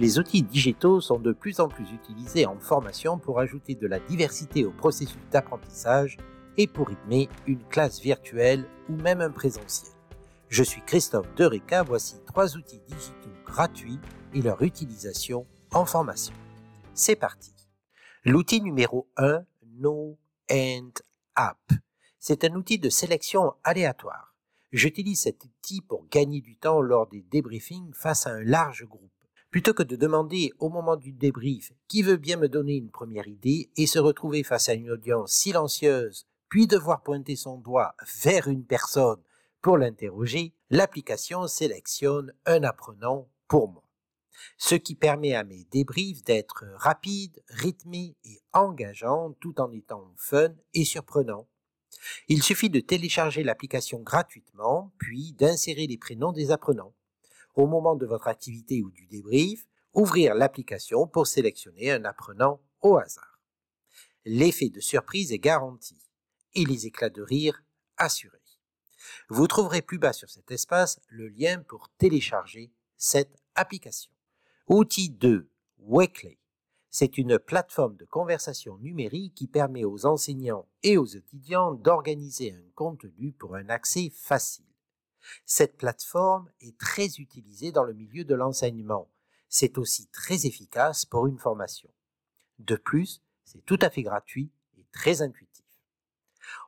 Les outils digitaux sont de plus en plus utilisés en formation pour ajouter de la diversité au processus d'apprentissage et pour rythmer une classe virtuelle ou même un présentiel. Je suis Christophe Dereka, voici trois outils digitaux gratuits et leur utilisation en formation. C'est parti. L'outil numéro 1, No End App. C'est un outil de sélection aléatoire. J'utilise cet outil pour gagner du temps lors des débriefings face à un large groupe. Plutôt que de demander au moment du débrief qui veut bien me donner une première idée et se retrouver face à une audience silencieuse, puis devoir pointer son doigt vers une personne pour l'interroger, l'application sélectionne un apprenant pour moi. Ce qui permet à mes débriefs d'être rapides, rythmés et engageants tout en étant fun et surprenants. Il suffit de télécharger l'application gratuitement, puis d'insérer les prénoms des apprenants au moment de votre activité ou du débrief, ouvrir l'application pour sélectionner un apprenant au hasard. L'effet de surprise est garanti et les éclats de rire assurés. Vous trouverez plus bas sur cet espace le lien pour télécharger cette application. Outil 2, Weekly. C'est une plateforme de conversation numérique qui permet aux enseignants et aux étudiants d'organiser un contenu pour un accès facile. Cette plateforme est très utilisée dans le milieu de l'enseignement. C'est aussi très efficace pour une formation. De plus, c'est tout à fait gratuit et très intuitif.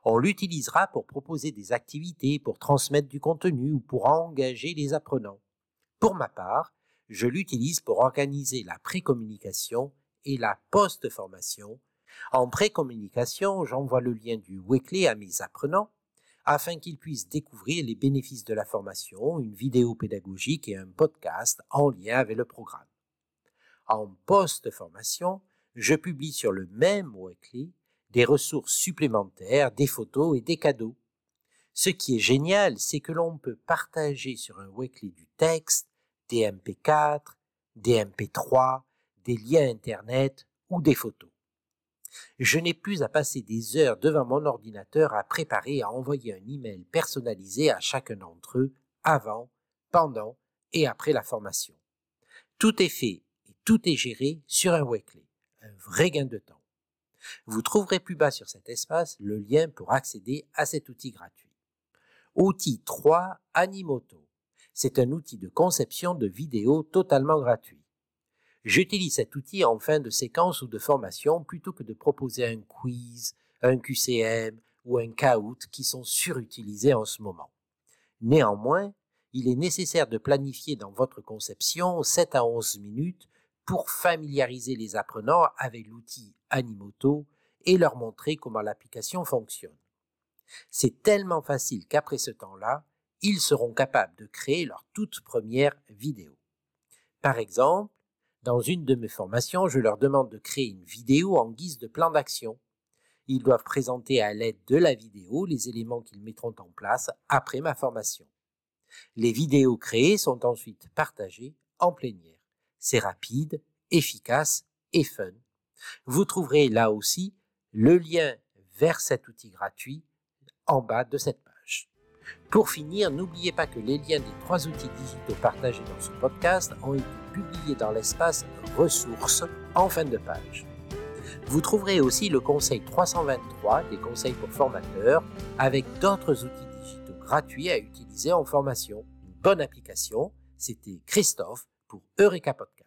On l'utilisera pour proposer des activités, pour transmettre du contenu ou pour engager les apprenants. Pour ma part, je l'utilise pour organiser la précommunication et la post-formation. En précommunication, j'envoie le lien du weekly à mes apprenants afin qu'ils puissent découvrir les bénéfices de la formation, une vidéo pédagogique et un podcast en lien avec le programme. En post-formation, je publie sur le même Weekly des ressources supplémentaires, des photos et des cadeaux. Ce qui est génial, c'est que l'on peut partager sur un Weekly du texte, des MP4, des MP3, des liens Internet ou des photos. Je n'ai plus à passer des heures devant mon ordinateur à préparer et à envoyer un email personnalisé à chacun d'entre eux avant, pendant et après la formation. Tout est fait et tout est géré sur un Weekly. Un vrai gain de temps. Vous trouverez plus bas sur cet espace le lien pour accéder à cet outil gratuit. Outil 3 Animoto. C'est un outil de conception de vidéos totalement gratuit. J'utilise cet outil en fin de séquence ou de formation plutôt que de proposer un quiz, un QCM ou un Kahoot qui sont surutilisés en ce moment. Néanmoins, il est nécessaire de planifier dans votre conception 7 à 11 minutes pour familiariser les apprenants avec l'outil Animoto et leur montrer comment l'application fonctionne. C'est tellement facile qu'après ce temps-là, ils seront capables de créer leur toute première vidéo. Par exemple, dans une de mes formations, je leur demande de créer une vidéo en guise de plan d'action. Ils doivent présenter à l'aide de la vidéo les éléments qu'ils mettront en place après ma formation. Les vidéos créées sont ensuite partagées en plénière. C'est rapide, efficace et fun. Vous trouverez là aussi le lien vers cet outil gratuit en bas de cette page. Pour finir, n'oubliez pas que les liens des trois outils digitaux partagés dans ce podcast ont été publiés dans l'espace ressources en fin de page. Vous trouverez aussi le conseil 323 des conseils pour formateurs avec d'autres outils digitaux gratuits à utiliser en formation. Bonne application. C'était Christophe pour Eureka Podcast.